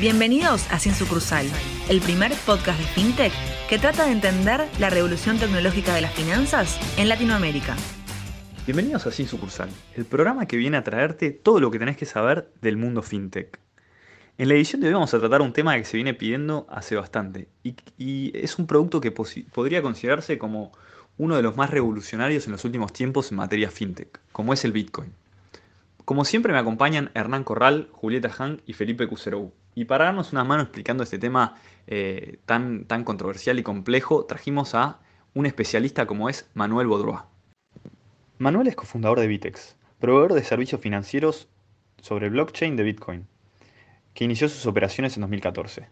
Bienvenidos a Sin Sucursal, el primer podcast de FinTech que trata de entender la revolución tecnológica de las finanzas en Latinoamérica. Bienvenidos a Sin Sucursal, el programa que viene a traerte todo lo que tenés que saber del mundo FinTech. En la edición de hoy vamos a tratar un tema que se viene pidiendo hace bastante y, es un producto que podría considerarse como uno de los más revolucionarios en los últimos tiempos en materia FinTech, como es el Bitcoin. Como siempre me acompañan Hernán Corral, Julieta Han y Felipe Cuserou. Y para darnos una mano explicando este tema eh, tan, tan controversial y complejo, trajimos a un especialista como es Manuel Bodroa. Manuel es cofundador de Bitex, proveedor de servicios financieros sobre blockchain de Bitcoin, que inició sus operaciones en 2014.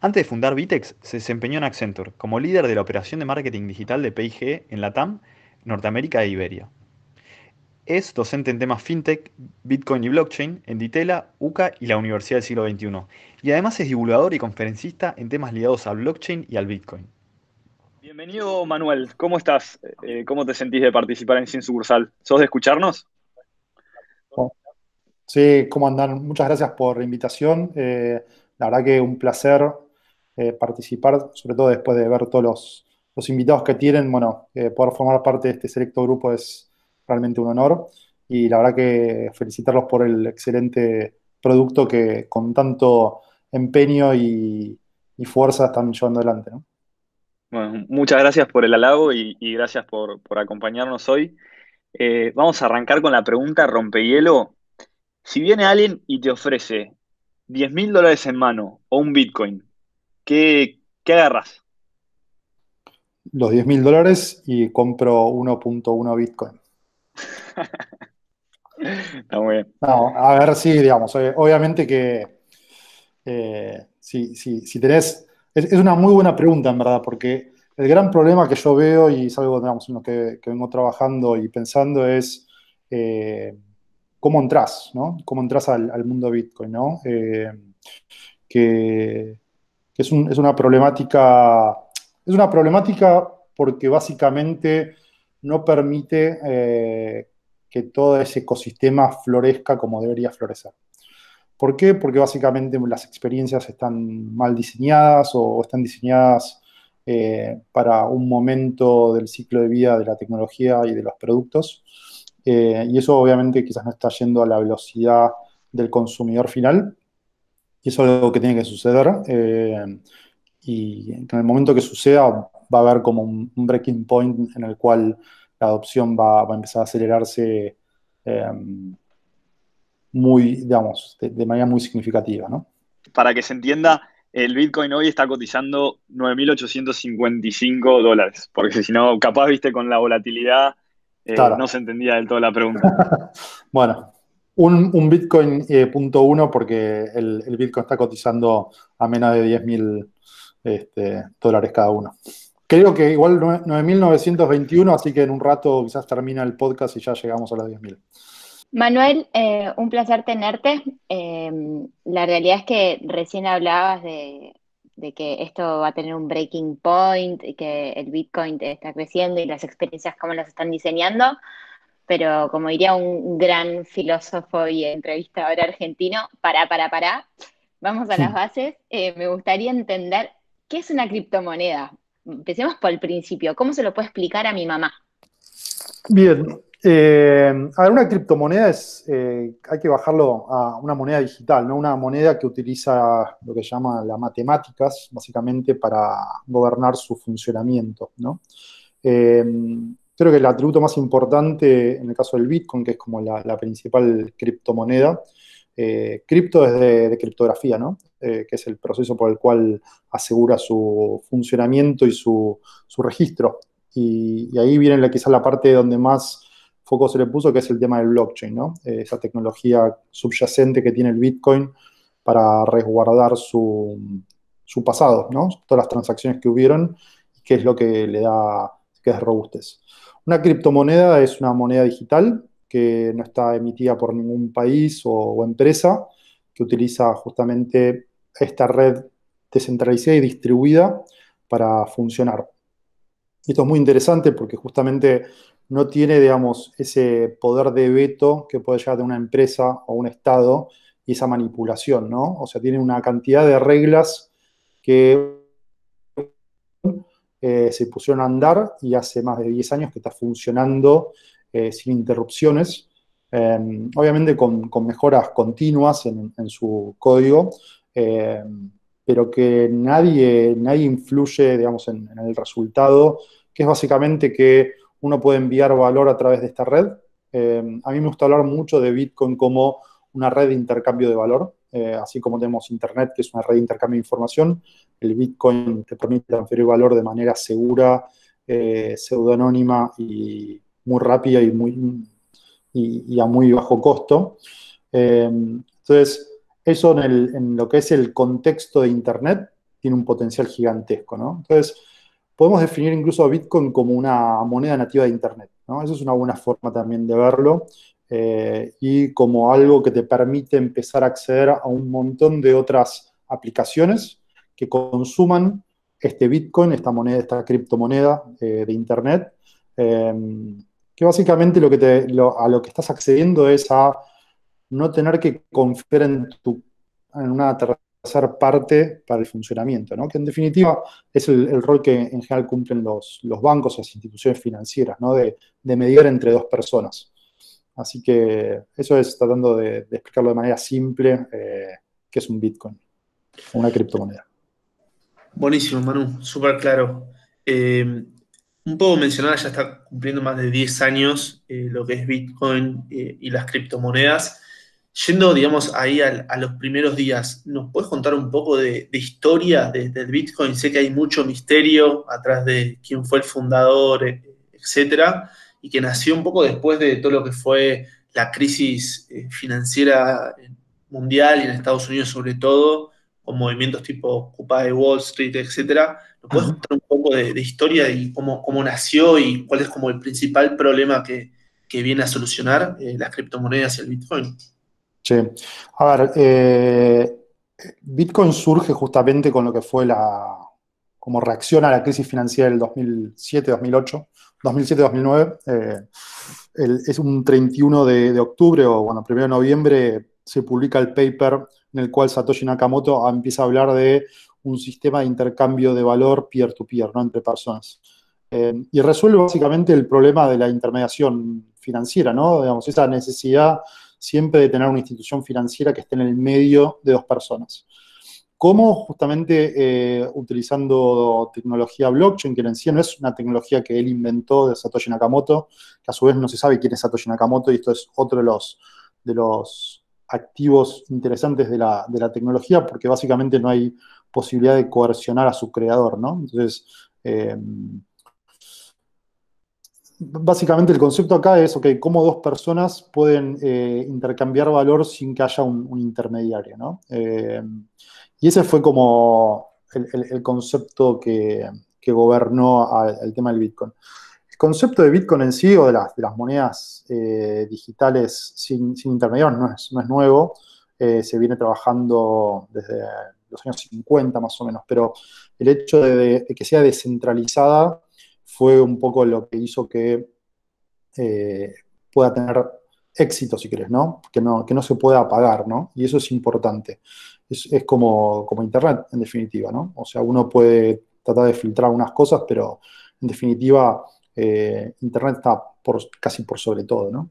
Antes de fundar Bitex, se desempeñó en Accenture como líder de la operación de marketing digital de PIG en Latam, Norteamérica e Iberia. Es docente en temas fintech, Bitcoin y blockchain en Ditela, UCA y la Universidad del Siglo XXI. Y además es divulgador y conferencista en temas ligados al blockchain y al Bitcoin. Bienvenido Manuel, ¿cómo estás? Eh, ¿Cómo te sentís de participar en Sin Sucursal? ¿Sos de escucharnos? Sí, ¿cómo andan? Muchas gracias por la invitación. Eh, la verdad que un placer eh, participar, sobre todo después de ver todos los, los invitados que tienen. Bueno, poder formar parte de este selecto grupo es, realmente un honor. Y la verdad que felicitarlos por el excelente producto que con tanto empeño y, fuerza están llevando adelante. Bueno, muchas gracias por el halago y, gracias por, acompañarnos hoy. Eh, vamos a arrancar con la pregunta rompehielo. Si viene alguien y te ofrece 10 mil dólares en mano o un Bitcoin, ¿qué, qué agarras? Los 10 mil dólares y compro 1.1 Bitcoin. Está muy bien. a ver, sí, digamos, eh, obviamente que eh, si, tenés, es, una muy buena pregunta en verdad, porque el gran problema que yo veo y es algo, que, vengo trabajando y pensando es eh, cómo entras, ¿no? Cómo entras al, mundo Bitcoin, ¿no? que, es, es una problemática, es una problemática porque básicamente no permite eh, que todo ese ecosistema florezca como debería florecer. ¿Por qué? Porque básicamente las experiencias están mal diseñadas o están diseñadas eh, para un momento del ciclo de vida de la tecnología y de los productos. Eh, y eso obviamente quizás no está yendo a la velocidad del consumidor final. Y eso es algo que tiene que suceder. y en el momento que suceda, va a haber como un, breaking point en el cual la adopción va, a empezar a acelerarse em, muy, digamos, de, manera muy significativa, ¿no? Para que se entienda, el Bitcoin hoy está cotizando 9.855 dólares, porque si no, capaz, viste, con la volatilidad eh, no se entendía del todo la pregunta. bueno, un, Bitcoin eh, punto uno porque el, Bitcoin está cotizando a menos de 10.000 este, dólares cada uno. Creo que igual 9.921, así que en un rato quizás termina el podcast y ya llegamos a los 10.000. Manuel, eh, un placer tenerte. Eh, la realidad es que recién hablabas de, que esto va a tener un breaking point, y que el Bitcoin está creciendo y las experiencias cómo las están diseñando, pero como diría un gran filósofo y entrevistador argentino, para, para, para, vamos a las bases. Eh, me gustaría entender qué es una criptomoneda empecemos por el principio. ¿Cómo se lo puedo explicar a mi mamá? Bien. Eh, a ver, una criptomoneda es, eh, hay que bajarlo a una moneda digital, ¿no? Una moneda que utiliza lo que llama las matemáticas, básicamente, para gobernar su funcionamiento, ¿no? Eh, creo que el atributo más importante en el caso del Bitcoin, que es como la principal criptomoneda, eh, cripto es de, criptografía, ¿no? Eh, que es el proceso por el cual asegura su funcionamiento y su, registro. Y, ahí viene quizás la parte donde más foco se le puso, que es el tema del blockchain, ¿no? Eh, esa tecnología subyacente que tiene el Bitcoin para resguardar su, pasado, ¿no? Todas las transacciones que hubieron y qué es lo que le da, que es robustez. Una criptomoneda es una moneda digital que no está emitida por ningún país o, empresa, que utiliza justamente esta red descentralizada y distribuida para funcionar. Esto es muy interesante porque justamente no tiene, digamos, ese poder de veto que puede llegar de una empresa o un Estado y esa manipulación, ¿no? O sea, tiene una cantidad de reglas que eh, se pusieron a andar y hace más de 10 años que está funcionando eh, sin interrupciones, em, obviamente con, mejoras continuas en, su código, em, pero que nadie, nadie influye, digamos, en, el resultado, que es básicamente que uno puede enviar valor a través de esta red. Em, a mí me gusta hablar mucho de Bitcoin como una red de intercambio de valor, eh, así como tenemos Internet, que es una red de intercambio de información, el Bitcoin te permite transferir valor de manera segura, eh, pseudonónima y muy rápida y, muy, y, a muy bajo costo. Eh, entonces, eso en, lo que es el contexto de Internet tiene un potencial gigantesco, Entonces, podemos definir incluso a Bitcoin como una moneda nativa de Internet, ¿no? Eso es una buena forma también de verlo. Eh, y como algo que te permite empezar a acceder a un montón de otras aplicaciones que consuman este Bitcoin, esta moneda, esta criptomoneda eh, de Internet, em, que básicamente a lo que estás accediendo es a no tener que confiar en, tu, en una tercera parte para el funcionamiento, ¿no? que en definitiva es el, rol que en general cumplen los, los bancos, las instituciones financieras, ¿no? de, de mediar entre dos personas. Así que eso es tratando de, explicarlo de manera simple, eh, que es un Bitcoin, una criptomoneda. Buenísimo, Manu, súper claro. Eh, un poco mencionar, ya está cumpliendo más de 10 años eh, lo que es Bitcoin y las criptomonedas. Yendo, digamos, ahí a, los primeros días, ¿nos puedes contar un poco de, historia del Bitcoin? Sé que hay mucho misterio atrás de quién fue el fundador, etcétera y que nació un poco después de todo lo que fue la crisis eh, financiera mundial y en Estados Unidos sobre todo, con movimientos tipo Occupy Wall Street, etcétera. ¿Nos puedes contar un poco de, historia y cómo, cómo, nació y cuál es como el principal problema que, viene a solucionar eh, las criptomonedas y el Bitcoin? Sí. A ver, eh, Bitcoin surge justamente con lo que fue la como reacción a la crisis financiera del 2007-2008 2007-2009. Eh, es un 31 de, octubre o, bueno, 1 de noviembre se publica el paper en el cual Satoshi Nakamoto empieza a hablar de un sistema de intercambio de valor peer-to-peer, ¿no? entre personas. Eh, y resuelve básicamente el problema de la intermediación financiera, ¿no? Digamos, esa necesidad siempre de tener una institución financiera que esté en el medio de dos personas cómo justamente eh, utilizando tecnología blockchain, que en sí no es una tecnología que él inventó de Satoshi Nakamoto, que a su vez no se sabe quién es Satoshi Nakamoto, y esto es otro de los, de los activos interesantes de la, tecnología, porque básicamente no hay posibilidad de coercionar a su creador, ¿no? Entonces, eh, básicamente el concepto acá es, ok, cómo dos personas pueden eh, intercambiar valor sin que haya un, intermediario, ¿no? Y ese fue como el, concepto que, gobernó el tema del Bitcoin. El concepto de Bitcoin en sí, o de, las, monedas eh, digitales sin, intermediarios, no es, nuevo. Eh, se viene trabajando desde los años 50 más o menos, pero el hecho de, que sea descentralizada fue un poco lo que hizo que eh, pueda tener éxito, si querés, ¿no? Que, ¿no? que no se pueda apagar, ¿no? Y eso es importante es, como, Internet, en definitiva, ¿no? O sea, uno puede tratar de filtrar unas cosas, pero en definitiva eh, Internet está por, casi por sobre todo, ¿no?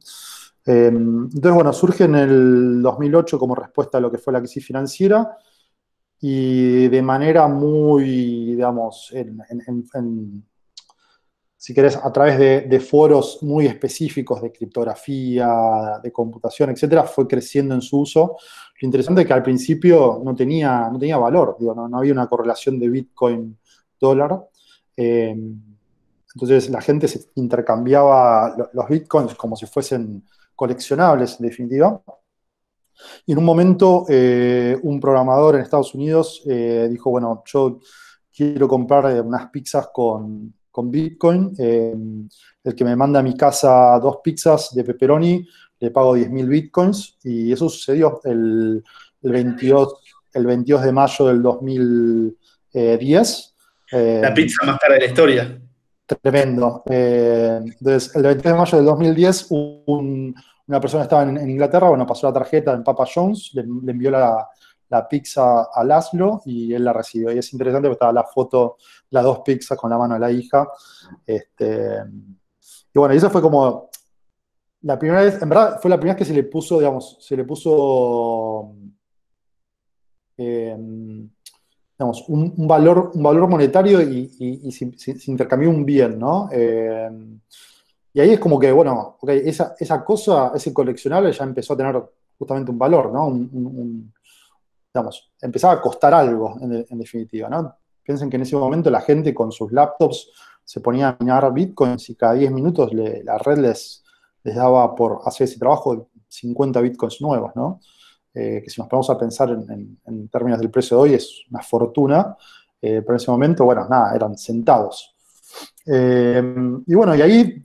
Eh, entonces, bueno, surge en el 2008 como respuesta a lo que fue la crisis financiera y de manera muy, digamos, en, si querés, a través de, foros muy específicos de criptografía, de computación, etcétera, fue creciendo en su uso. Lo interesante es que al principio no tenía, no tenía valor, digo, no, había una correlación de Bitcoin dólar. Eh, entonces la gente se intercambiaba los bitcoins como si fuesen coleccionables, en definitiva. Y en un momento, eh, un programador en Estados Unidos eh, dijo, bueno, yo quiero comprar unas pizzas con, con Bitcoin. Em, el que me manda a mi casa dos pizzas de pepperoni, le pago 10.000 Bitcoins. Y eso sucedió el, 22, el 22 de mayo del 2010. la pizza más cara de la historia. Tremendo. Em, entonces, el 22 de mayo del 2010, un, una persona estaba en, Inglaterra, bueno, pasó la tarjeta en Papa Jones, le, envió la, pizza a Laszlo y él la recibió. Y es interesante porque estaba la foto, las dos pizzas con la mano de la hija. Este, y bueno, y eso fue como la primera vez, en verdad, fue la primera vez que se le puso, digamos, se le puso, em, digamos, un, valor, un valor monetario y, se, intercambió un bien, ¿no? Em, y ahí es como que, bueno, esa, esa, cosa, ese coleccionable ya empezó a tener justamente un valor, ¿no? Empezaba a costar algo, en, definitiva, ¿no? Piensen que en ese momento la gente con sus laptops se ponía a minar bitcoins y cada 10 minutos la red les, les daba por hacer ese trabajo 50 bitcoins nuevos, ¿no? Eh, que si nos ponemos a pensar en, términos del precio de hoy es una fortuna, eh, pero en ese momento, bueno, nada, eran centavos. Eh, y bueno, y ahí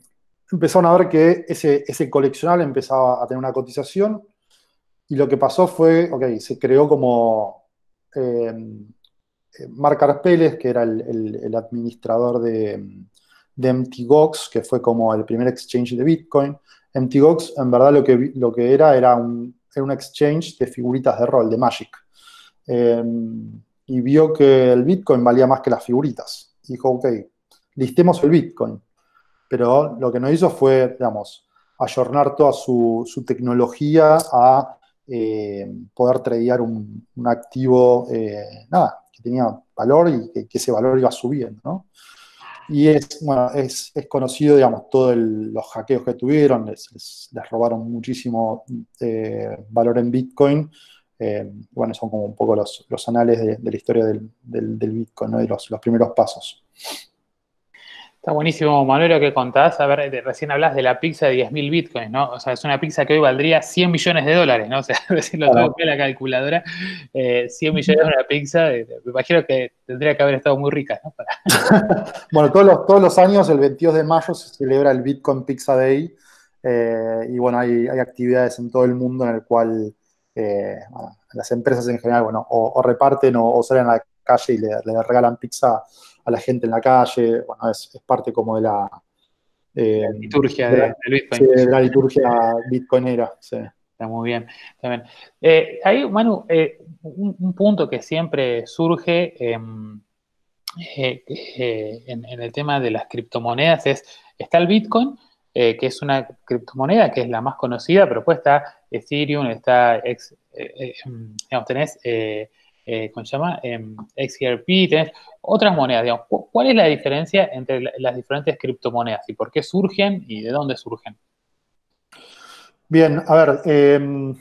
empezaron a ver que ese, ese coleccionable empezaba a tener una cotización y lo que pasó fue, ok, se creó como Mark Arpeles, que era el, administrador de, de MTGOX, que fue como el primer exchange de Bitcoin. MTGOX en verdad lo que, lo que era era un, un exchange de figuritas de rol, de Magic. Em, y vio que el Bitcoin valía más que las figuritas. Dijo, ok, listemos el Bitcoin. Pero lo que no hizo fue, digamos, ayornar toda su, tecnología a eh, poder tradear un, activo, eh, nada, que tenía valor y que, ese valor iba subiendo. Y es, bueno, es, conocido, digamos, todos los hackeos que tuvieron, les, robaron muchísimo eh, valor en Bitcoin. Bueno, son como un poco los, anales de, la historia del, Bitcoin, ¿no? Y los, los primeros pasos. Está buenísimo, Manuel, lo que contás. A ver, recién hablas de la pizza de 10.000 bitcoins, ¿no? O sea, es una pizza que hoy valdría 100 millones de dólares, ¿no? O sea, decirlo todo en la calculadora, 100 eh, millones de una pizza, me imagino que tendría que haber estado muy rica, ¿no? bueno, todos los, todos los años, el 22 de mayo, se celebra el Bitcoin Pizza Day. Eh, y bueno, hay, actividades en todo el mundo en el cual eh, las empresas en general, bueno, o, reparten o, salen a la calle y le regalan pizza a la gente en la calle, bueno, es, parte como de la... Eh, liturgia de, Bitcoin. de la liturgia bitcoinera, sí. Está muy bien. También. Eh, ahí, Manu, eh, un, punto que siempre surge em, en, el tema de las criptomonedas es, está el Bitcoin, que es una criptomoneda que es la más conocida, pero pues está Ethereum, está, ex, digamos, tenés eh, ¿cómo se llama? Em, XRP, otras monedas. ¿Cuál es la diferencia entre las diferentes criptomonedas y por qué surgen y de dónde surgen? Bien, a ver, em,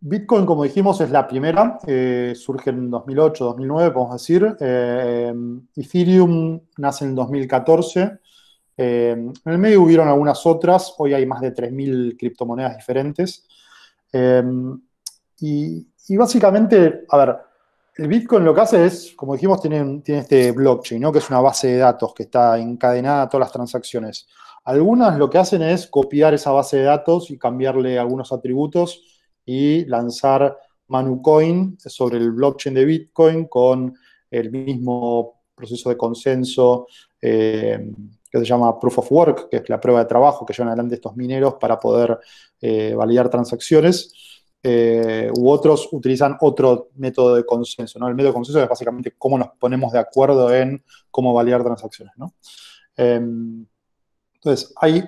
Bitcoin, como dijimos, es la primera, eh, surge en 2008, 2009, podemos decir. Em, Ethereum nace en 2014. en el medio hubieron algunas otras, hoy hay más de 3.000 criptomonedas diferentes. y y básicamente, a ver, el Bitcoin lo que hace es, como dijimos, tiene, tiene este blockchain, ¿no? que es una base de datos que está encadenada a todas las transacciones. Algunas lo que hacen es copiar esa base de datos y cambiarle algunos atributos y lanzar Manucoin sobre el blockchain de Bitcoin con el mismo proceso de consenso eh, que se llama Proof of Work, que es la prueba de trabajo que llevan adelante estos mineros para poder eh, validar transacciones. Eh, u otros utilizan otro método de consenso. ¿no? El método de consenso es básicamente cómo nos ponemos de acuerdo en cómo validar transacciones. ¿no? Em, entonces, hay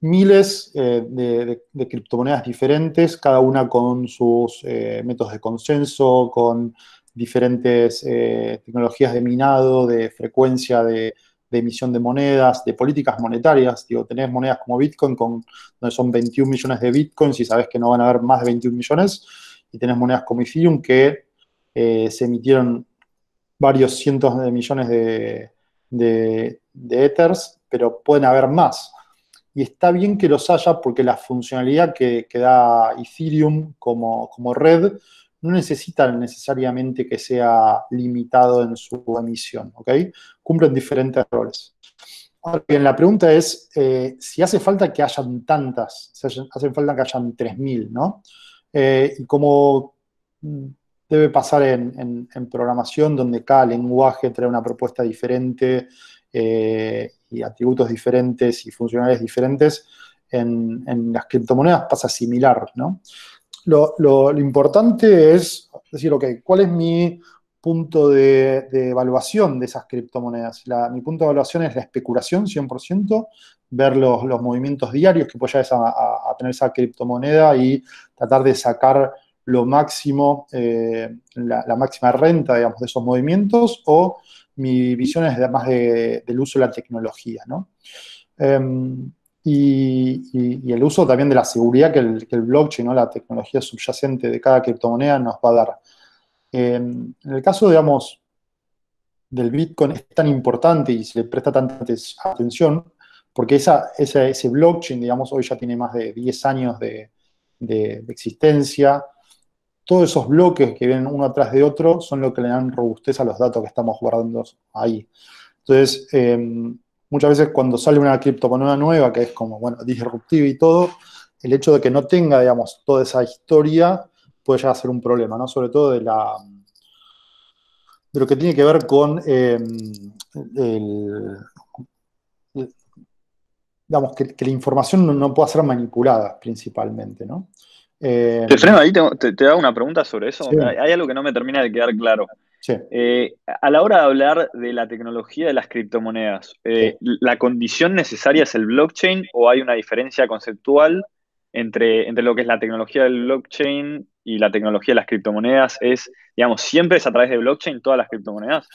miles eh, de, criptomonedas diferentes, cada una con sus eh, métodos de consenso, con diferentes tecnologías de minado, de frecuencia de, de emisión de monedas, de políticas monetarias. Digo, tenés monedas como Bitcoin, con, donde son 21 millones de Bitcoins y sabes que no van a haber más de 21 millones. Y tenés monedas como Ethereum que eh, se emitieron varios cientos de millones de, de, Ethers, pero pueden haber más. Y está bien que los haya porque la funcionalidad que, que da Ethereum como, como red no necesita necesariamente que sea limitado en su emisión, ¿ok? Cumplen diferentes roles. Ahora bien, la pregunta es eh, si hace falta que hayan tantas, si hace falta que hayan 3.000, ¿no? Eh, y como debe pasar en, programación, donde cada lenguaje trae una propuesta diferente eh, y atributos diferentes y funcionalidades diferentes, en, las criptomonedas pasa similar, ¿no? Lo, importante es decir, ok, ¿cuál es mi punto de, evaluación de esas criptomonedas? mi punto de evaluación es la especulación, 100%, ver los, movimientos diarios que puede a, a, tener esa criptomoneda y tratar de sacar lo máximo, eh, la, máxima renta, digamos, de esos movimientos, o mi visión es más del uso de la tecnología, ¿no? Em, y, el uso también de la seguridad que el, blockchain, la tecnología subyacente de cada criptomoneda nos va a dar. En el caso, digamos, del Bitcoin es tan importante y se le presta tanta atención, porque esa, ese blockchain, digamos, hoy ya tiene más de 10 años de, de existencia, todos esos bloques que vienen uno atrás de otro son lo que le dan robustez a los datos que estamos guardando ahí. Entonces, em, muchas veces cuando sale una criptomoneda nueva, que es como, bueno, disruptiva y todo, el hecho de que no tenga, digamos, toda esa historia puede llegar a ser un problema, ¿no? Sobre todo de la de lo que tiene que ver con em, digamos, que, la información no, no pueda ser manipulada principalmente, ¿no? Eh, te freno ahí, te, te, hago una pregunta sobre eso. Hay, algo que no me termina de quedar claro. Eh, a la hora de hablar de la tecnología de las criptomonedas, eh, ¿la condición necesaria es el blockchain o hay una diferencia conceptual entre, entre lo que es la tecnología del blockchain y la tecnología de las criptomonedas? ¿Es, digamos, siempre es a través de blockchain todas las criptomonedas?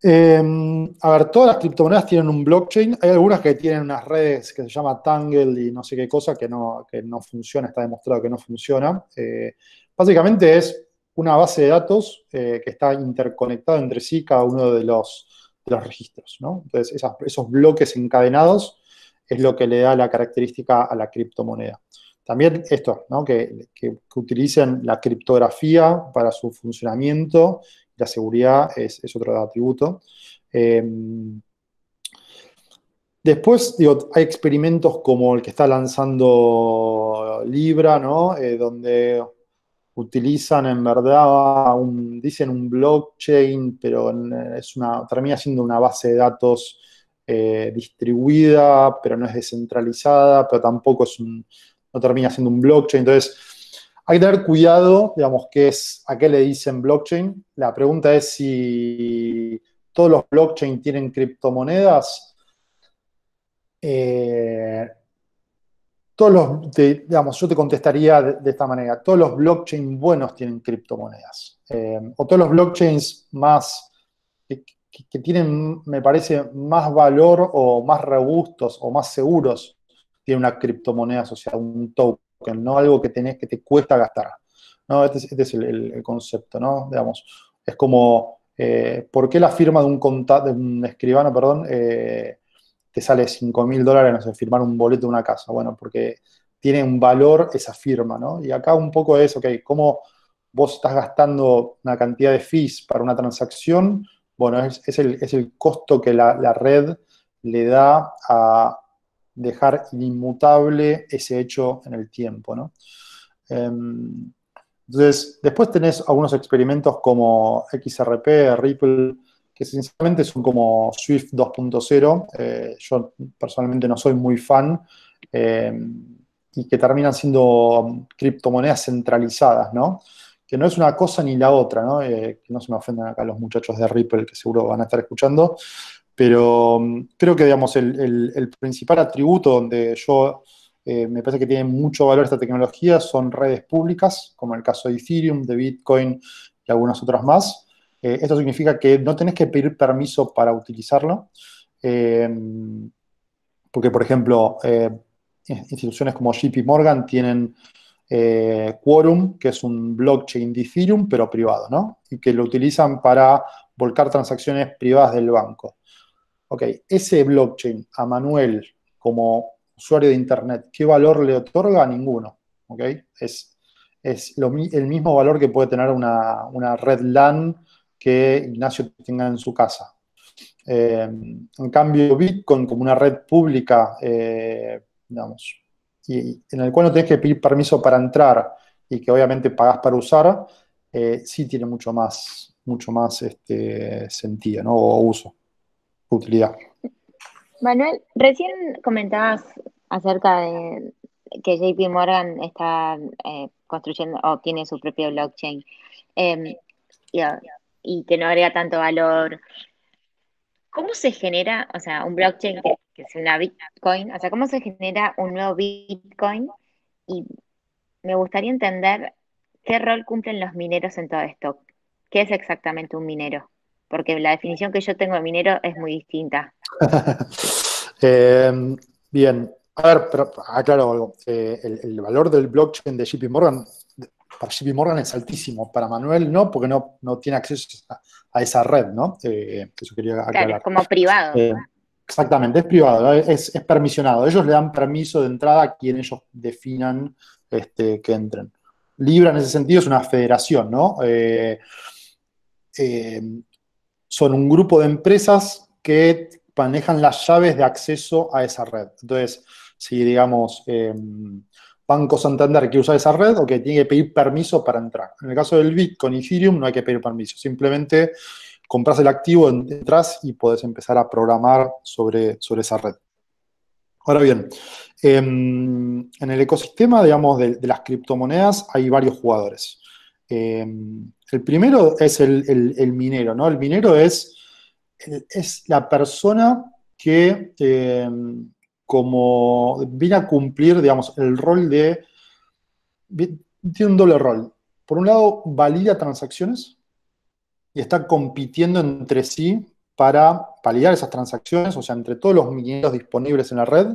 Em, a ver, todas las criptomonedas tienen un blockchain. Hay algunas que tienen unas redes que se llama Tangle y no sé qué cosa que no, que no funciona, está demostrado que no funciona. Eh, básicamente es una base de datos eh, que está interconectada entre sí cada uno de los, registros. Entonces, esos bloques encadenados es lo que le da la característica a la criptomoneda. También esto, ¿no? que, utilicen la criptografía para su funcionamiento la seguridad es, otro atributo. Eh, después, hay experimentos como el que está lanzando Libra, ¿no? Eh, donde utilizan en verdad, un, dicen un blockchain, pero es una, termina siendo una base de datos eh, distribuida, pero no es descentralizada, pero tampoco es un, no termina siendo un blockchain. Entonces, hay que tener cuidado, digamos, qué es, a qué le dicen blockchain. La pregunta es si todos los blockchain tienen criptomonedas. Eh, todos los, digamos, yo te contestaría de, esta manera, todos los blockchain buenos tienen criptomonedas. Eh, o todos los blockchains más, que, tienen, me parece, más valor o más robustos o más seguros, tienen una criptomoneda asociada, un token no algo que tenés que te cuesta gastar. ¿no? Este, es, este el, concepto, ¿no? Digamos, es como, eh, ¿por qué la firma de un, de un escribano, perdón, eh, te sale 5 mil dólares, no firmar un boleto de una casa? Bueno, porque tiene un valor esa firma, ¿no? Y acá un poco es, ok, ¿cómo vos estás gastando una cantidad de fees para una transacción? Bueno, es, el, costo que la, la red le da a, dejar inmutable ese hecho en el tiempo. ¿no? Em, entonces, después tenés algunos experimentos como XRP, Ripple, que sinceramente son como Swift 2.0. Eh, yo personalmente no soy muy fan. Em, y que terminan siendo criptomonedas centralizadas, ¿no? Que no es una cosa ni la otra, ¿no? Eh, que no se me ofendan acá los muchachos de Ripple que seguro van a estar escuchando, pero mm, creo que, digamos, el, principal atributo donde yo eh, me parece que tiene mucho valor esta tecnología son redes públicas, como el caso de Ethereum, de Bitcoin y algunas otras más. Eh, esto significa que no tenés que pedir permiso para utilizarlo, eh, porque, por ejemplo, instituciones como JP Morgan tienen Quorum, que es un blockchain de Ethereum, pero privado, ¿no? Y que lo utilizan para volcar transacciones privadas del banco ok, ese blockchain a Manuel como usuario de Internet, ¿qué valor le otorga? Ninguno. ¿ok? Es, es el mismo valor que puede tener una, red LAN que Ignacio tenga en su casa. Eh, en cambio, Bitcoin como una red pública, eh, digamos, y, en el cual no tenés que pedir permiso para entrar y que obviamente pagás para usar, eh, sí tiene mucho más, mucho más este, sentido ¿no? o uso utilidad. Manuel, recién comentabas acerca de que JP Morgan está construyendo o tiene su propio blockchain em, y, que no agrega tanto valor. ¿Cómo se genera, o sea, un blockchain que, es una Bitcoin? O sea, ¿cómo se genera un nuevo Bitcoin? Y me gustaría entender qué rol cumplen los mineros en todo esto. ¿Qué es exactamente un minero? Porque la definición que yo tengo de minero es muy distinta. Em, bien, a ver, pero aclaro algo. Eh, el, valor del blockchain de JP Morgan, para JP Morgan es altísimo. Para Manuel no, porque no, no tiene acceso a, esa red, ¿no? Eh, eso quería aclarar. Claro, es como privado. Eh, exactamente, es privado, es, permisionado. Ellos le dan permiso de entrada a quien ellos definan este, que entren. Libra en ese sentido es una federación, ¿no? son un grupo de empresas que manejan las llaves de acceso a esa red. Entonces, si digamos em, Banco Santander quiere usar esa red o que tiene que pedir permiso para entrar. En el caso del Bitcoin y Ethereum no hay que pedir permiso, simplemente compras el activo, entras y puedes empezar a programar sobre, sobre esa red. Ahora bien, em, en el ecosistema, digamos, de, las criptomonedas hay varios jugadores. Em, el primero es el, minero, ¿no? El minero es, es la persona que como viene a cumplir, digamos, el rol de, tiene un doble rol. Por un lado, valida transacciones y está compitiendo entre sí para validar esas transacciones, o sea, entre todos los mineros disponibles en la red,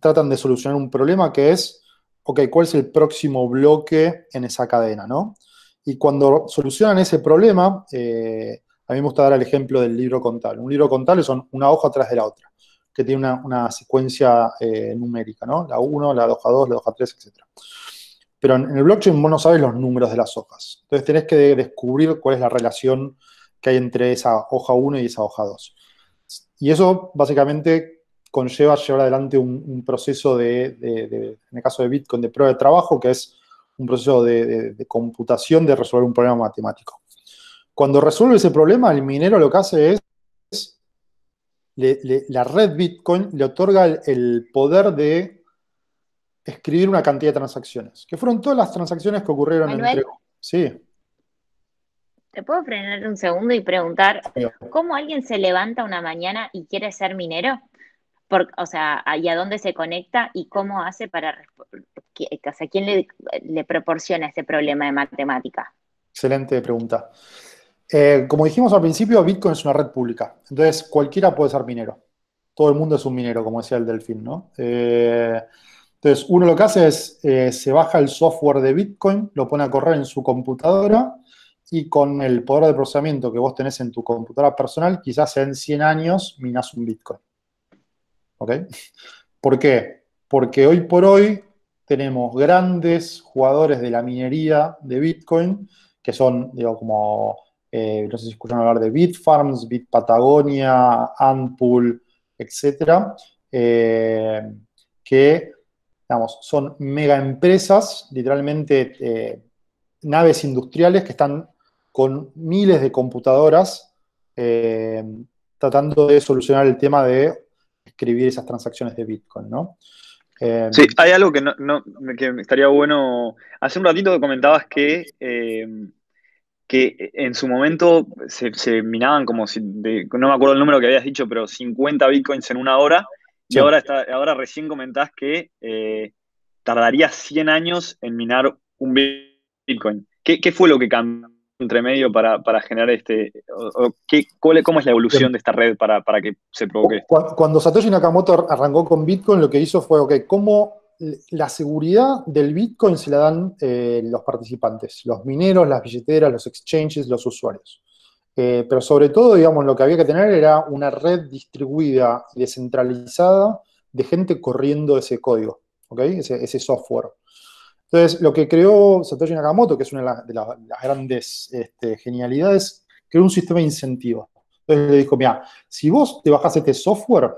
tratan de solucionar un problema que es, ok, ¿cuál es el próximo bloque en esa cadena, no? Y cuando solucionan ese problema, eh, a mí me gusta dar el ejemplo del libro contable. Un libro contable son una hoja atrás de la otra que tiene una, secuencia eh, numérica, ¿no? La 1, la hoja 2, la hoja 3, etc. Pero en, el blockchain vos no sabes los números de las hojas. Entonces tenés que descubrir cuál es la relación que hay entre esa hoja 1 y esa hoja 2. Y eso básicamente conlleva llevar adelante un, proceso de, en el caso de Bitcoin, de prueba de trabajo, que es un proceso de, computación de resolver un problema matemático. Cuando resuelve ese problema, el minero lo que hace es la red Bitcoin le otorga el, poder de escribir una cantidad de transacciones, que fueron todas las transacciones que ocurrieron entre... Sí. ¿Te puedo frenar un segundo y preguntar cómo alguien se levanta una mañana y quiere ser minero? o sea, ¿y a dónde se conecta y cómo hace para... O sea, ¿quién le, le proporciona ese problema de matemática? Excelente pregunta. Eh, como dijimos al principio, Bitcoin es una red pública. Entonces, cualquiera puede ser minero. Todo el mundo es un minero, como decía el Delfín, ¿no? Eh, entonces, uno lo que hace es, eh, se baja el software de Bitcoin, lo pone a correr en su computadora y con el poder de procesamiento que vos tenés en tu computadora personal, quizás en 100 años minas un Bitcoin. ¿Ok? ¿Por qué? Porque hoy por hoy tenemos grandes jugadores de la minería de Bitcoin, que son, digo, como eh, no sé si escuchan hablar de Bitfarms, Bitpatagonia, Antpool, etcétera, eh, que digamos, son mega empresas, literalmente eh, naves industriales que están con miles de computadoras tratando de solucionar el tema de escribir esas transacciones de Bitcoin, ¿no? sí, hay algo que, no, que estaría bueno. Hace un ratito comentabas que que en su momento se, minaban como si, no me acuerdo el número que habías dicho, pero 50 bitcoins en una hora, y ahora, está, ahora recién comentás que eh, tardaría 100 años en minar un bitcoin. ¿Qué, fue lo que cambió entre medio para, generar este, qué, cómo es la evolución de esta red para, para que se provoque esto? Cuando Satoshi Nakamoto arrancó con Bitcoin, lo que hizo fue, ok, ¿cómo la seguridad del Bitcoin se la dan eh, los participantes, los mineros, las billeteras, los exchanges, los usuarios. Eh, pero sobre todo, digamos, lo que había que tener era una red distribuida y descentralizada de gente corriendo ese código, ese, software. Entonces, lo que creó Satoshi Nakamoto, que es una de, las grandes este, genialidades, creó un sistema de incentivos. Entonces le dijo, mira, si vos te bajás este software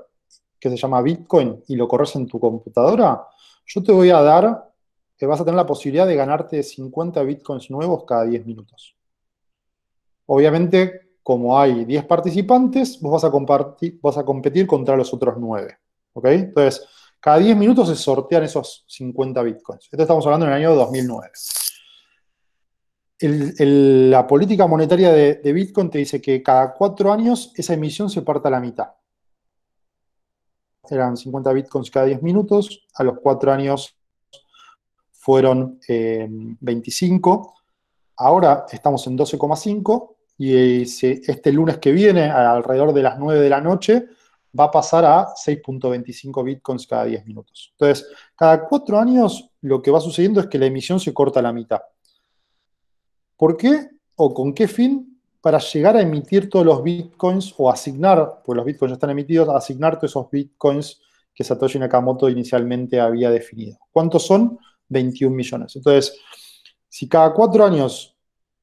que se llama Bitcoin y lo corres en tu computadora, yo te voy a dar que vas a tener la posibilidad de ganarte 50 bitcoins nuevos cada 10 minutos. Obviamente, como hay 10 participantes, vos vas a, vas a competir contra los otros 9. ¿Ok? Entonces, cada 10 minutos se sortean esos 50 bitcoins. Esto estamos hablando en el año 2009. la política monetaria de, de, Bitcoin te dice que cada cuatro años esa emisión se parta a la mitad. Eran 50 bitcoins cada 10 minutos, a los cuatro años fueron 25, eh, ahora estamos en 12,5 y este lunes que viene, alrededor de las 9 de la noche, va a pasar a 6.25 bitcoins cada 10 minutos. Entonces, cada cuatro años lo que va sucediendo es que la emisión se corta a la mitad. ¿Por qué o con qué fin? Para llegar a emitir todos los bitcoins o asignar, pues los bitcoins ya están emitidos, asignar todos esos bitcoins que Satoshi Nakamoto inicialmente había definido. ¿Cuántos son? 21 millones. Entonces, si cada cuatro años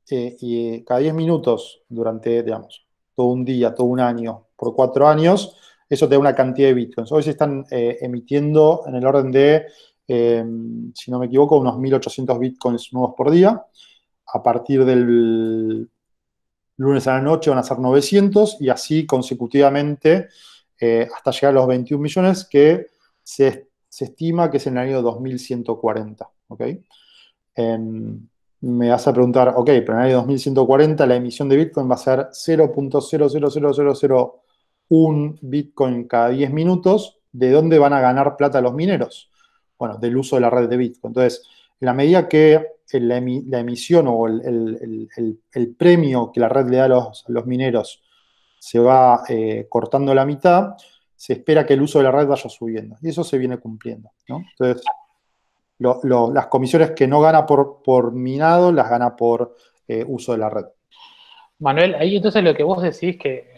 eh, y cada 10 minutos durante, digamos, todo un día, todo un año, por cuatro años, eso te da una cantidad de bitcoins. Hoy se están eh, emitiendo en el orden de, eh, si no me equivoco, unos 1.800 bitcoins nuevos por día. A partir del lunes a la noche van a ser 900 y así consecutivamente eh, hasta llegar a los 21 millones que se, estima que es en el año 2140. Em, me vas a preguntar, ok, pero en el año 2140 la emisión de Bitcoin va a ser 0.00000 un Bitcoin cada 10 minutos, ¿de dónde van a ganar plata los mineros? Bueno, del uso de la red de Bitcoin. Entonces, en la medida que la, emisión o el, premio que la red le da a los, mineros se va eh, cortando la mitad, se espera que el uso de la red vaya subiendo. Y eso se viene cumpliendo. Entonces, las comisiones que no gana por, por minado, las gana por eh, uso de la red. Manuel, ahí entonces lo que vos decís que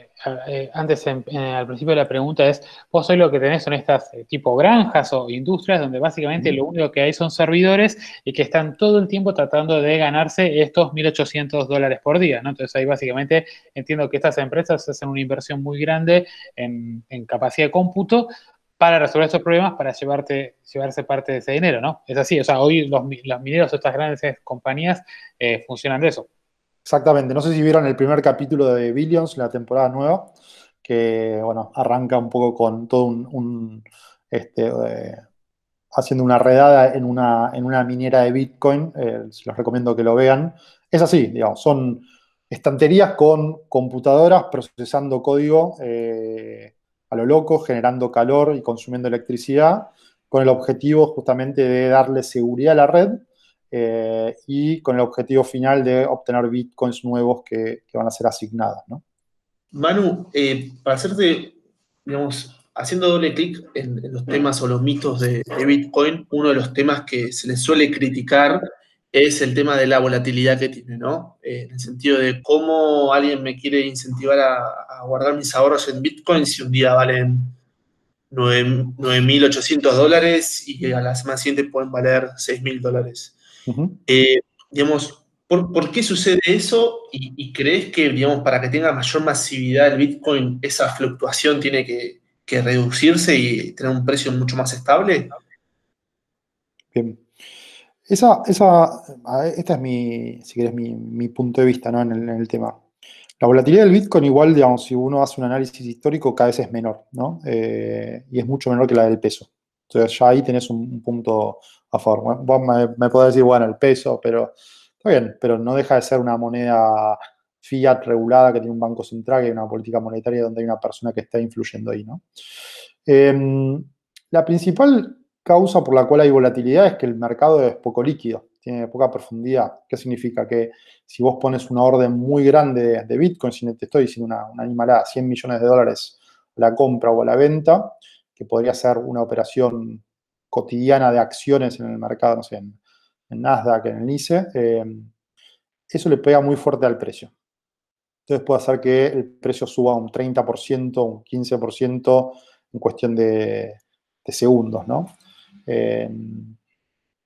eh, antes al principio de la pregunta es, vos hoy lo que tenés son estas eh, tipo granjas o industrias donde básicamente lo único que hay son servidores y que están todo el tiempo tratando de ganarse estos 1.800 dólares por día, ¿no? Entonces ahí básicamente entiendo que estas empresas hacen una inversión muy grande en, capacidad de cómputo para resolver estos problemas, para llevarte, llevarse parte de ese dinero, ¿no? Es así, o sea, hoy los, mineros de estas grandes compañías eh, funcionan de eso. Exactamente. No sé si vieron el primer capítulo de Billions, la temporada nueva, que bueno, arranca un poco con todo un, este, eh, haciendo una redada en una, en una minera de Bitcoin. Eh, les recomiendo que lo vean. Es así, digamos, son estanterías con computadoras procesando código eh, a lo loco, generando calor y consumiendo electricidad, con el objetivo justamente de darle seguridad a la red eh, y con el objetivo final de obtener bitcoins nuevos que, van a ser asignados. ¿no? Manu, eh, para hacerte, digamos, haciendo doble clic en, los temas o los mitos de, Bitcoin, uno de los temas que se le suele criticar es el tema de la volatilidad que tiene, ¿no? Eh, en el sentido de cómo alguien me quiere incentivar a, guardar mis ahorros en Bitcoin si un día valen 9.800 dólares y a la semana siguiente pueden valer 6.000 dólares. Eh, digamos, ¿por, qué sucede eso? Y, crees que, digamos, para que tenga mayor masividad el Bitcoin, esa fluctuación tiene que, reducirse y tener un precio mucho más estable? Bien. Esa, esa, esta es mi, si querés, mi, punto de vista en, el, tema. La volatilidad del Bitcoin, igual, digamos, si uno hace un análisis histórico, cada vez es menor, ¿no? Eh, y es mucho menor que la del peso. Entonces ya ahí tenés un punto a favor. Vos me, me podés decir, bueno, el peso, pero está bien, pero no deja de ser una moneda fiat regulada que tiene un banco central, que hay una política monetaria donde hay una persona que está influyendo ahí, ¿no? Em, la principal causa por la cual hay volatilidad es que el mercado es poco líquido, tiene poca profundidad. ¿Qué significa? Que si vos pones una orden muy grande de, Bitcoin, si te estoy diciendo una, una animalada, 100 millones de dólares a la compra o a la venta, que podría ser una operación cotidiana de acciones en el mercado, no sé, en, Nasdaq, en el NICE, eh, eso le pega muy fuerte al precio. Entonces puede hacer que el precio suba un 30%, un 15% en cuestión de, segundos, ¿no? Eh,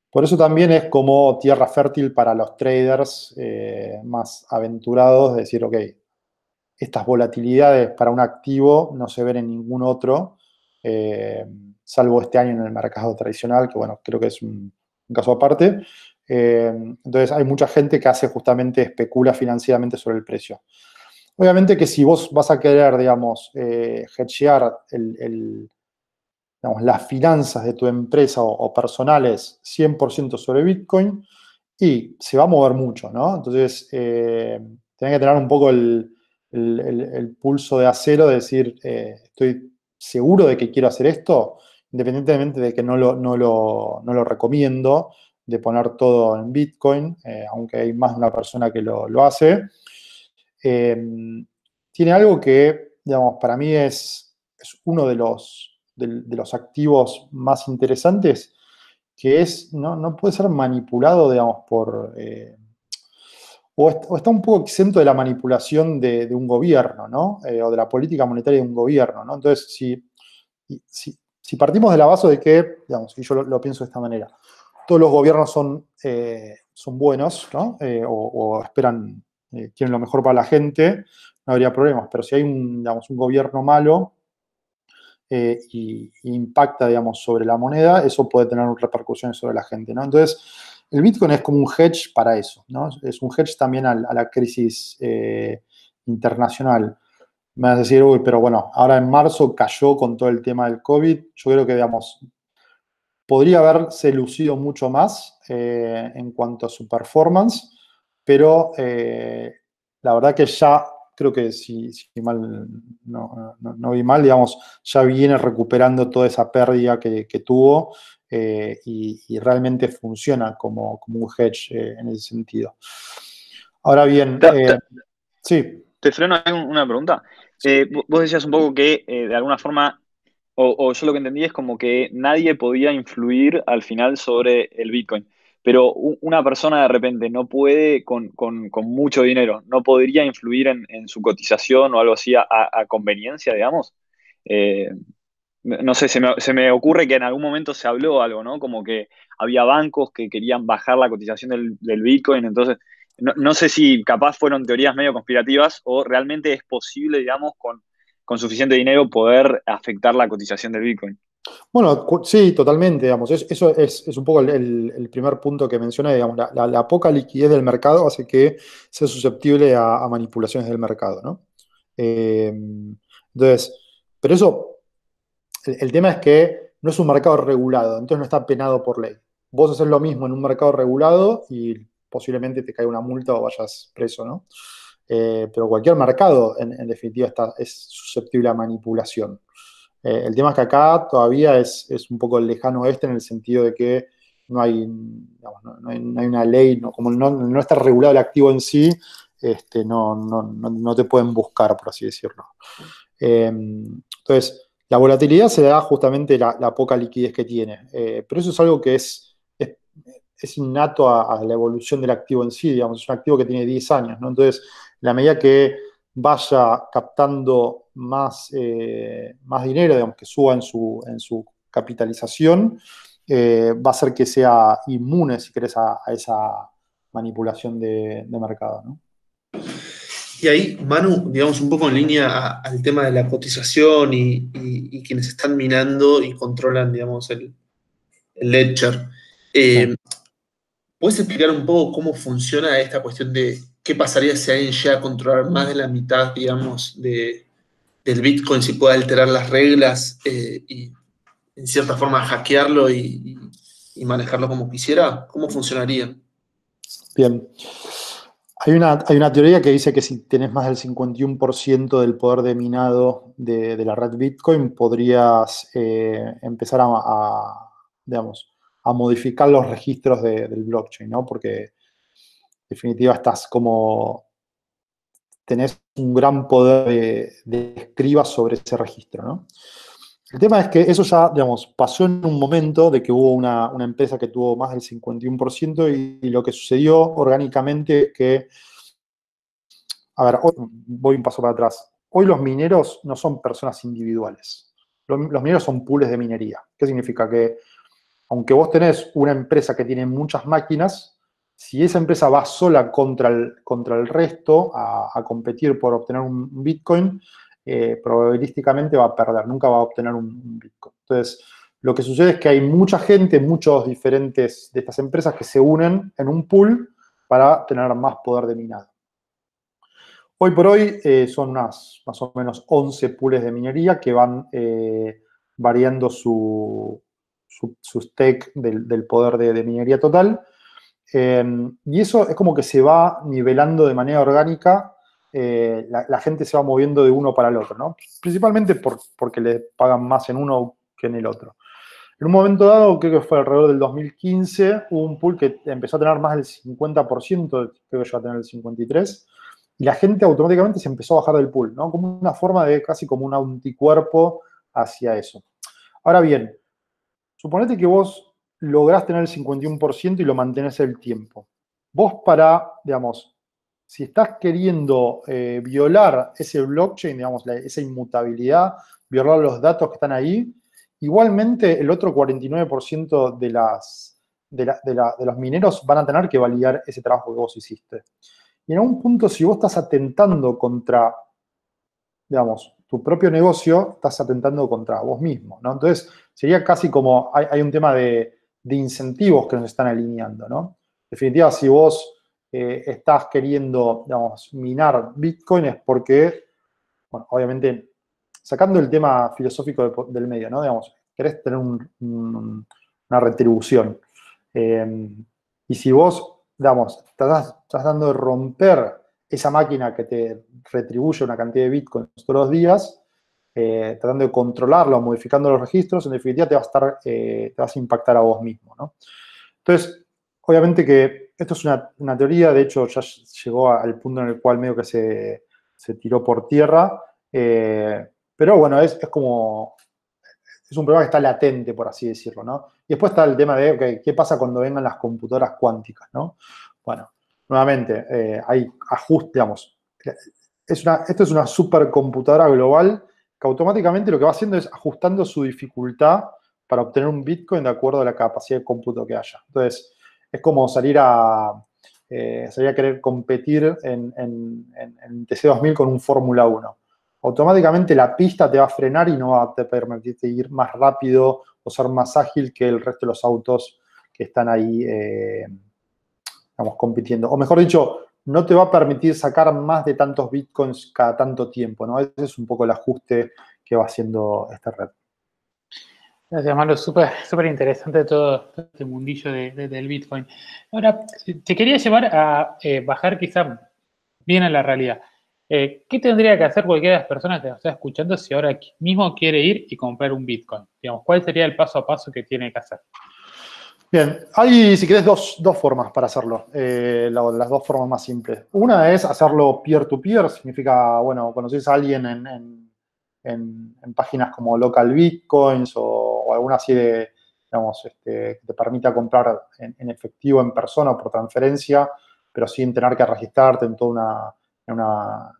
por eso también es como tierra fértil para los traders eh, más aventurados, de decir, ok, estas volatilidades para un activo no se ven en ningún otro salvo este año en el mercado tradicional, que bueno, creo que es un, caso aparte. Eh, entonces hay mucha gente que hace justamente, especula financieramente sobre el precio. Obviamente que si vos vas a querer, digamos, eh, el, las finanzas de tu empresa o, personales 100% sobre Bitcoin y se va a mover mucho, ¿no? Entonces, eh, que tener un poco el, pulso de acero de decir, eh, estoy seguro de que quiero hacer esto, independientemente de que no lo, no lo, recomiendo, de poner todo en Bitcoin, eh, aunque hay más de una persona que lo, hace. Em, tiene algo que, digamos, para mí es, es uno de los, de, los activos más interesantes, que es, no, no puede ser manipulado, digamos, por... Eh, o, está un poco exento de la manipulación de, un gobierno, ¿no? Eh, o de la política monetaria de un gobierno, ¿no? Entonces, si, partimos de la base de que, digamos, y yo lo, pienso de esta manera, todos los gobiernos son, eh, son buenos, ¿no? o, esperan, tienen lo mejor para la gente, no habría problemas. Pero si hay un, digamos, un gobierno malo, eh, y, impacta, digamos, sobre la moneda, eso puede tener repercusiones sobre la gente, ¿no? Entonces, el Bitcoin es como un hedge para eso, ¿no? Es un hedge también a, la crisis eh, internacional. Me vas a decir, uy, pero bueno, ahora en marzo cayó con todo el tema del COVID. Yo creo que, digamos, podría haberse lucido mucho más eh, en cuanto a su performance, pero la verdad que ya creo que si, mal no, vi mal, digamos, ya viene recuperando toda esa pérdida que, tuvo eh, y, realmente funciona como, como un hedge eh, en ese sentido. Ahora bien, eh, sí. Te freno una pregunta. Vos decías un poco que de alguna forma, o, yo lo que entendí es como que nadie podía influir al final sobre el Bitcoin pero una persona de repente no puede con, mucho dinero, no podría influir en, su cotización o algo así a, conveniencia, digamos. Eh, no sé, se me, ocurre que en algún momento se habló algo, ¿no? Como que había bancos que querían bajar la cotización del, Bitcoin, entonces no, sé si capaz fueron teorías medio conspirativas o realmente es posible, digamos, con, con suficiente dinero poder afectar la cotización del Bitcoin. Bueno, sí, totalmente, digamos. eso es, un poco el, primer punto que mencioné, digamos. La, poca liquidez del mercado hace que sea susceptible a, manipulaciones del mercado, ¿no? Eh, entonces, pero eso, el, tema es que no es un mercado regulado, entonces no está penado por ley. Vos haces lo mismo en un mercado regulado y posiblemente te caiga una multa o vayas preso, ¿no? Eh, pero cualquier mercado, en, definitiva, está, es susceptible a manipulación. Eh, el tema es que acá todavía es, un poco lejano oeste en el sentido de que no hay, no, hay, una ley, como no, está regulado el activo en sí, este, no, te pueden buscar, por así decirlo. Em, entonces, la volatilidad se da justamente la, la poca liquidez que tiene, eh, pero eso es algo que es, es, innato a, la evolución del activo en sí, digamos, es un activo que tiene 10 años, ¿no? Entonces, la medida que vaya captando más, eh, más dinero, digamos, que suba en su, en su capitalización, eh, va a hacer que sea inmune, si querés, a, esa manipulación de, mercado. ¿no? Y ahí, Manu, digamos, un poco en línea al tema de la cotización y, quienes están minando y controlan, digamos, el, ledger. Eh, ¿Puedes explicar un poco cómo funciona esta cuestión de qué pasaría si alguien llega a controlar más de la mitad, digamos, de, del Bitcoin, si puede alterar las reglas eh, y en cierta forma hackearlo y, manejarlo como quisiera? ¿Cómo funcionaría? Bien. Hay una, hay una, teoría que dice que si tenés más del 51% del poder de minado de, la red Bitcoin, podrías eh, empezar a, digamos, a modificar los registros del blockchain, ¿no? Porque definitiva estás como, tenés un gran poder de, escriba sobre ese registro, ¿no? El tema es que eso ya, digamos, pasó en un momento de que hubo una, empresa que tuvo más del 51% y, lo que sucedió orgánicamente que, a ver, voy un paso para atrás. Hoy los mineros no son personas individuales. Los, los mineros son pools de minería. ¿Qué significa? Que aunque vos tenés una empresa que tiene muchas máquinas, si esa empresa va sola contra el, contra el resto a, competir por obtener un Bitcoin, eh, probabilísticamente va a perder, nunca va a obtener un, Bitcoin. Entonces, lo que sucede es que hay mucha gente, muchos diferentes de estas empresas que se unen en un pool para tener más poder de minado. Hoy por hoy eh, son unas más o menos 11 pools de minería que van, eh, variando su, su, stake del, poder de, minería total. Em, y eso es como que se va nivelando de manera orgánica, eh, la, gente se va moviendo de uno para el otro, ¿no? Principalmente porque le pagan más en uno que en el otro. En un momento dado, creo que fue alrededor del 2015, hubo un pool que empezó a tener más del 50%, creo que ya a tener el 53%, y la gente automáticamente se empezó a bajar del pool, ¿no? Como una forma de casi como un anticuerpo hacia eso. Ahora bien, suponete que vos lográs tener el 51% y lo mantenés el tiempo. Vos para, digamos, si estás queriendo eh, violar ese blockchain, digamos, esa inmutabilidad, violar los datos que están ahí, igualmente el otro 49% de, las, de, de los mineros van a tener que validar ese trabajo que vos hiciste. Y en algún punto, si vos estás atentando contra, digamos, tu propio negocio, estás atentando contra vos mismo, ¿no? Entonces, sería casi como, hay, un tema de, incentivos que nos están alineando, ¿no? En definitiva, si vos eh, estás queriendo, digamos, minar Bitcoin es porque, bueno, obviamente, sacando el tema filosófico del medio, ¿no? Digamos, querés tener una retribución. Eh, y si vos digamos, estás tratando de romper esa máquina que te retribuye una cantidad de bitcoins todos los días, eh, tratando de controlarlo, modificando los registros, en definitiva te, va a estar, eh, te vas a impactar a vos mismo. ¿no? Entonces, obviamente que esto es una, teoría, de hecho ya llegó al punto en el cual medio que se, tiró por tierra, eh, pero bueno, es, es como es un problema que está latente, por así decirlo, ¿no? Y después está el tema de, ¿qué pasa cuando vengan las computadoras cuánticas, ¿no? Bueno, nuevamente, hay ajustes, digamos, es una, esto es una supercomputadora global que automáticamente lo que va haciendo es ajustando su dificultad para obtener un Bitcoin de acuerdo a la capacidad de cómputo que haya. Entonces, es como salir a, eh, salir a querer competir en, en, en TC2000 con un Fórmula 1 automáticamente la pista te va a frenar y no va a te permitirte ir más rápido o ser más ágil que el resto de los autos que están ahí, eh, compitiendo. O mejor dicho, no te va a permitir sacar más de tantos bitcoins cada tanto tiempo, ¿no? Ese es un poco el ajuste que va haciendo esta red. Gracias. Súper súper interesante todo este mundillo del Bitcoin. Ahora, te quería llevar a eh, bajar quizá bien a la realidad. Eh, ¿Qué tendría que hacer cualquiera de las personas que nos está escuchando si ahora mismo quiere ir y comprar un Bitcoin? Digamos, ¿cuál sería el paso a paso que tiene que hacer? Bien, hay, si querés, dos, formas para hacerlo, eh, las dos formas más simples. Una es hacerlo peer-to-peer, significa, bueno, conoces a alguien en, páginas como Local Bitcoins o, alguna así de, digamos, este, que te permita comprar en, efectivo, en persona o por transferencia, pero sin tener que registrarte en toda una, una,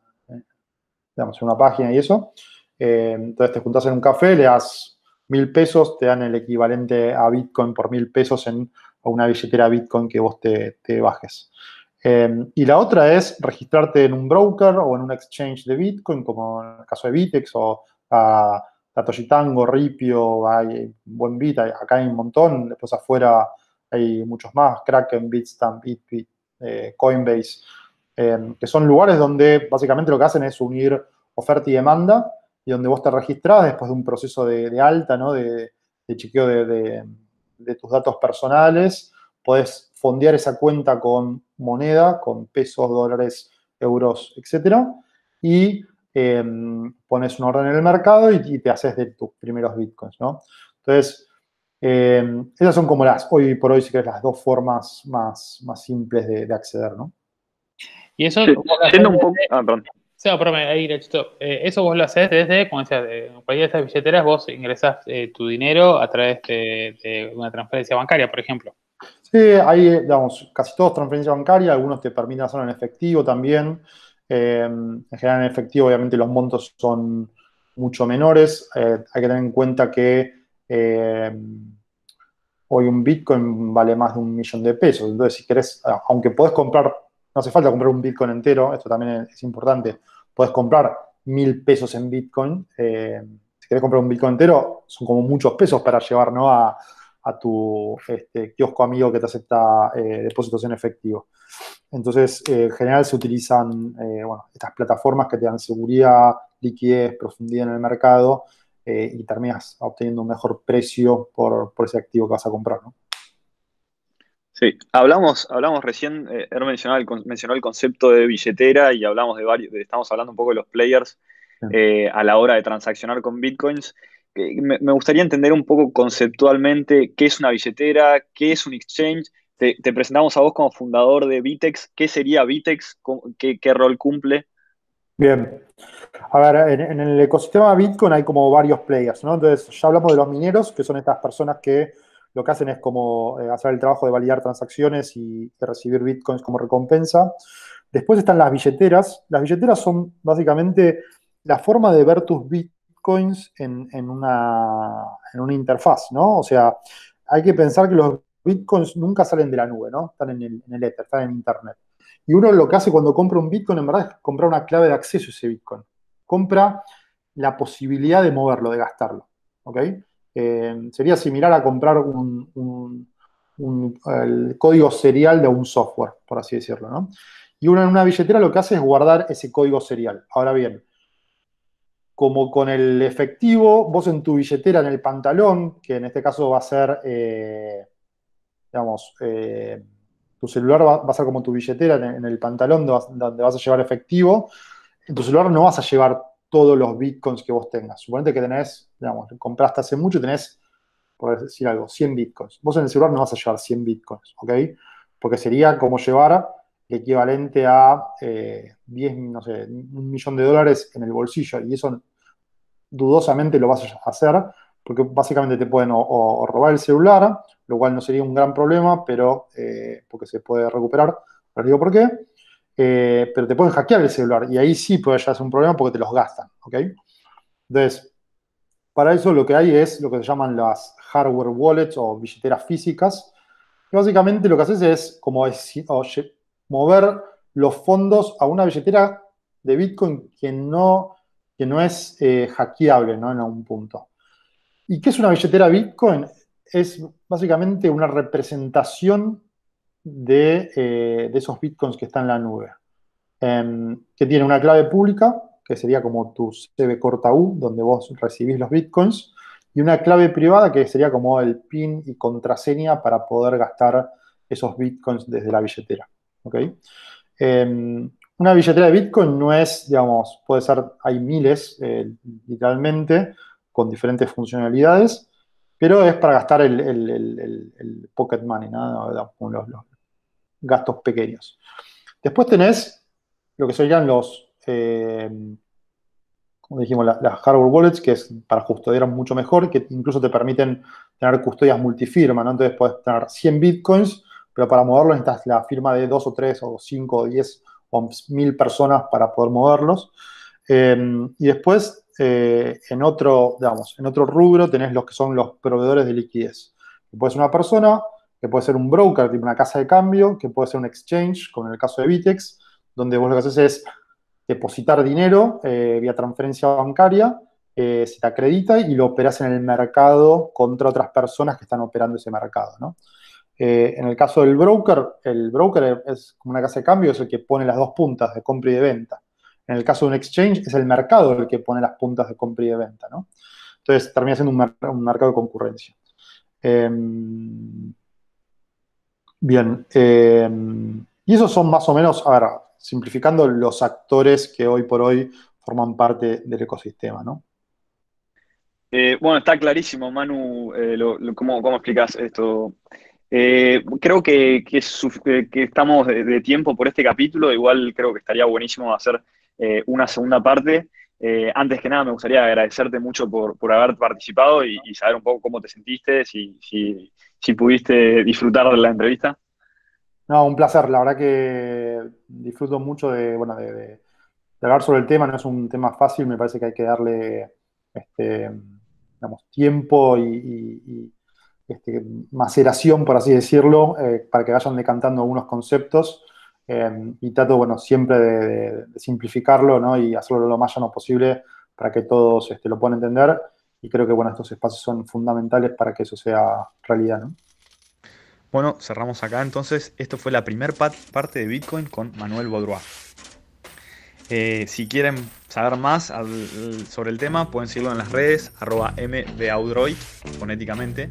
digamos, una página y eso. Eh, entonces te juntas en un café, le das mil pesos, te dan el equivalente a Bitcoin por mil pesos en una billetera Bitcoin que vos te, bajes. Eh, y la otra es registrarte en un broker o en un exchange de Bitcoin, como en el caso de Bitex o a Tango, Ripio, hay buen Bit, acá hay un montón, después afuera hay muchos más, Kraken, Bitstamp, Bitbit, eh, Coinbase. Em, que son lugares donde básicamente lo que hacen es unir oferta y demanda y donde vos te registrás después de un proceso de, alta, ¿no? de, chequeo de, tus datos personales, podés fondear esa cuenta con moneda, con pesos, dólares, euros, etc. Y em, pones un orden en el mercado y, te haces de tus primeros bitcoins, ¿no? Entonces, em, esas son como las, hoy por hoy, si querés, las dos formas más, más simples de acceder, ¿no? Y eso. un poco. Ah, perdón. Ahí, eh, eso vos lo haces desde, como decía, de cualquiera de estas billeteras, vos ingresás eh, tu dinero a través de, una transferencia bancaria, por ejemplo. Sí, hay, digamos, casi todos transferencia bancaria, algunos te permiten hacerlo en efectivo también. Eh, en general, en efectivo, obviamente, los montos son mucho menores. hay que tener en cuenta que hoy un Bitcoin vale más de un millón de pesos. Entonces, si querés, aunque podés comprar no hace falta comprar un Bitcoin entero, esto también es importante. Puedes comprar mil pesos en Bitcoin. Eh, si quieres comprar un Bitcoin entero, son como muchos pesos para llevar a, tu este, kiosco amigo que te acepta eh, depósitos en efectivo. Entonces, eh, en general se utilizan estas plataformas que te dan seguridad, liquidez, profundidad en el mercado eh, y terminas obteniendo un mejor precio por, ese activo que vas a comprar, ¿no? Sí, hablamos, hablamos recién, eh, mencionó el, mencionó el concepto de billetera y hablamos de varios, estamos hablando un poco de los players eh, a la hora de transaccionar con bitcoins. Me, gustaría entender un poco conceptualmente qué es una billetera, qué es un exchange. Te, presentamos a vos como fundador de Bitex. ¿Qué sería Bitex? ¿Qué, qué rol cumple? Bien. A ver, en, el ecosistema Bitcoin hay como varios players, ¿no? Entonces, ya hablamos de los mineros, que son estas personas que lo que hacen es como eh, hacer el trabajo de validar transacciones y de recibir Bitcoins como recompensa. Después están las billeteras. Las billeteras son básicamente la forma de ver tus Bitcoins en, una, interfaz, ¿no? O sea, hay que pensar que los Bitcoins nunca salen de la nube, ¿no? Están en el, en el Ether, están en Internet. Y uno lo que hace cuando compra un Bitcoin, en verdad, es comprar una clave de acceso a ese Bitcoin. Compra la posibilidad de moverlo, de gastarlo. ¿Ok? Eh, sería similar a comprar un, el código serial de un software, por así decirlo. ¿no? Y uno en una billetera lo que hace es guardar ese código serial. Ahora bien, como con el efectivo, vos en tu billetera, en el pantalón, que en este caso va a ser, eh, digamos, eh, tu celular va, a ser como tu billetera en, el pantalón donde vas, a llevar efectivo. En tu celular no vas a llevar todos los bitcoins que vos tengas. Suponete que tenés, digamos, compraste hace mucho y tenés, por decir algo, 100 bitcoins. Vos en el celular no vas a llevar 100 bitcoins, ¿ok? Porque sería como llevar el equivalente a 10, eh, no sé, un millón de dólares en el bolsillo. Y eso dudosamente lo vas a hacer porque básicamente te pueden o, robar el celular, lo cual no sería un gran problema, pero eh, porque se puede recuperar, pero digo por qué, eh, pero te pueden hackear el celular y ahí sí puede ya ser un problema porque te los gastan, ¿ok? Entonces, para eso lo que hay es lo que se llaman las hardware wallets o billeteras físicas, que básicamente lo que haces es como mover los fondos a una billetera de Bitcoin que no, que no es eh, hackeable ¿no? en algún punto. ¿Y qué es una billetera Bitcoin? Es básicamente una representación de, eh, esos Bitcoins que están en la nube, em, que tiene una clave pública, que sería como tu CB corta U, donde vos recibís los Bitcoins, y una clave privada, que sería como el PIN y contraseña para poder gastar esos Bitcoins desde la billetera. Em, una billetera de Bitcoin no es, digamos, puede ser, hay miles, eh, literalmente, con diferentes funcionalidades, pero es para gastar el, pocket money, ¿no? los, gastos pequeños. Después tenés lo que serían los, eh, como dijimos, las, hardware wallets, que es para custodiar mucho mejor, que incluso te permiten tener custodias multifirma, ¿no? Entonces puedes tener 100 bitcoins, pero para moverlos necesitas la firma de 2 o 3 o 5 o 10 o 1000 personas para poder moverlos. Eh, y después eh, en, otro, digamos, en otro rubro tenés los que son los proveedores de liquidez. Que puede ser una persona, que puede ser un broker, tipo una casa de cambio, que puede ser un exchange, como en el caso de Bitex, donde vos lo que haces es depositar dinero eh, vía transferencia bancaria, eh, se te acredita y lo operas en el mercado contra otras personas que están operando ese mercado. en el caso del broker, el broker es como una casa de cambio, es el que pone las dos puntas de compra y de venta. En el caso de un exchange, es el mercado el que pone las puntas de compra y de venta, ¿no? Entonces termina siendo un, mercado de concurrencia. Bien. Em, y esos son más o menos, a ver, simplificando los actores que hoy por hoy forman parte del ecosistema, ¿no? Eh, bueno, está clarísimo, Manu, eh, cómo, explicas esto. Eh, creo que, estamos de, tiempo por este capítulo, igual creo que estaría buenísimo hacer una segunda parte. Antes que nada, me gustaría agradecerte mucho por, haber participado y, saber un poco cómo te sentiste, si, si, pudiste disfrutar de la entrevista. No, un placer. La verdad que disfruto mucho de, bueno, de, hablar sobre el tema. No es un tema fácil, me parece que hay que darle este, tiempo y, este, maceración, por así decirlo, eh, para que vayan decantando algunos conceptos. Em, y trato, bueno, siempre de, simplificarlo, ¿no? Y hacerlo lo más llano posible para que todos este, lo puedan entender. Y creo que, bueno, estos espacios son fundamentales para que eso sea realidad, ¿no? Bueno, cerramos acá entonces. Esto fue la primera parte de Bitcoin con Manuel Baudrois. Eh, si quieren saber más sobre el tema, pueden seguirlo en las redes, arroba mbaudroid, fonéticamente.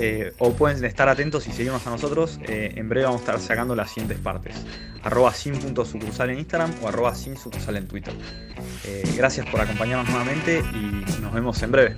Eh, o pueden estar atentos y seguirnos a nosotros. Eh, en breve vamos a estar sacando las siguientes partes. Arroba en Instagram o arroba sin sucursal en Twitter. Eh, gracias por acompañarnos nuevamente y nos vemos en breve.